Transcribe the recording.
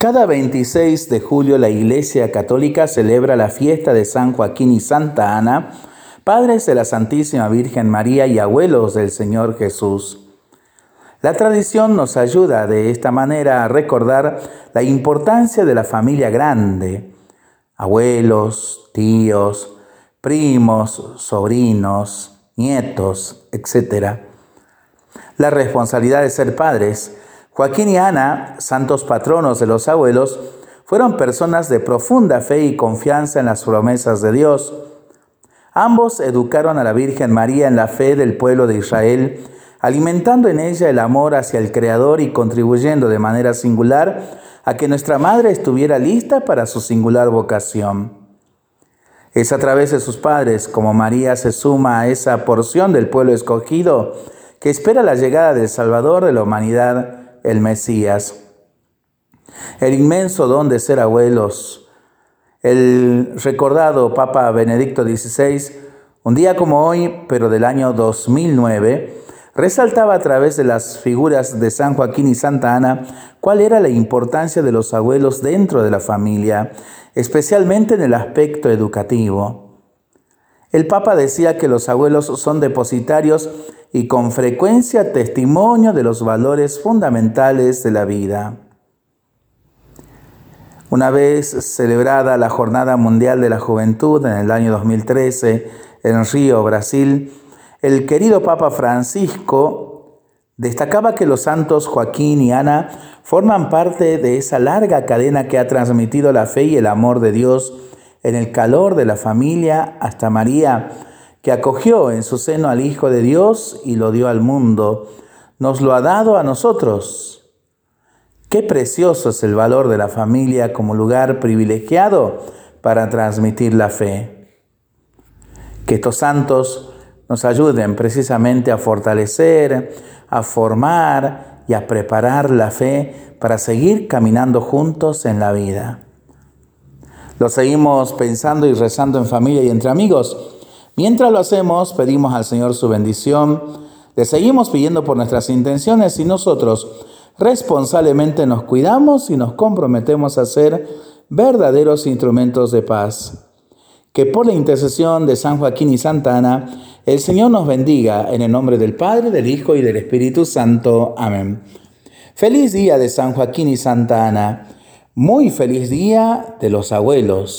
Cada 26 de julio la Iglesia Católica celebra la fiesta de San Joaquín y Santa Ana, padres de la Santísima Virgen María y abuelos del Señor Jesús. La tradición nos ayuda de esta manera a recordar la importancia de la familia grande, abuelos, tíos, primos, sobrinos, nietos, etc. La responsabilidad de ser padres Joaquín y Ana, santos patronos de los abuelos, fueron personas de profunda fe y confianza en las promesas de Dios. Ambos educaron a la Virgen María en la fe del pueblo de Israel, alimentando en ella el amor hacia el Creador y contribuyendo de manera singular a que nuestra Madre estuviera lista para su singular vocación. Es a través de sus padres como María se suma a esa porción del pueblo escogido que espera la llegada del Salvador de la humanidad el Mesías. El inmenso don de ser abuelos. El recordado Papa Benedicto XVI, un día como hoy, pero del año 2009, resaltaba a través de las figuras de San Joaquín y Santa Ana cuál era la importancia de los abuelos dentro de la familia, especialmente en el aspecto educativo. El Papa decía que los abuelos son depositarios y con frecuencia testimonio de los valores fundamentales de la vida. Una vez celebrada la Jornada Mundial de la Juventud en el año 2013 en Río, Brasil, el querido Papa Francisco destacaba que los santos Joaquín y Ana forman parte de esa larga cadena que ha transmitido la fe y el amor de Dios en el calor de la familia hasta María, que acogió en su seno al Hijo de Dios y lo dio al mundo, nos lo ha dado a nosotros. Qué precioso es el valor de la familia como lugar privilegiado para transmitir la fe. Que estos santos nos ayuden precisamente a fortalecer, a formar y a preparar la fe para seguir caminando juntos en la vida. Lo seguimos pensando y rezando en familia y entre amigos. Mientras lo hacemos, pedimos al Señor su bendición, le seguimos pidiendo por nuestras intenciones y nosotros responsablemente nos cuidamos y nos comprometemos a ser verdaderos instrumentos de paz. Que por la intercesión de San Joaquín y Santa Ana, el Señor nos bendiga en el nombre del Padre, del Hijo y del Espíritu Santo. Amén. Feliz día de San Joaquín y Santa Ana. Muy feliz día de los abuelos.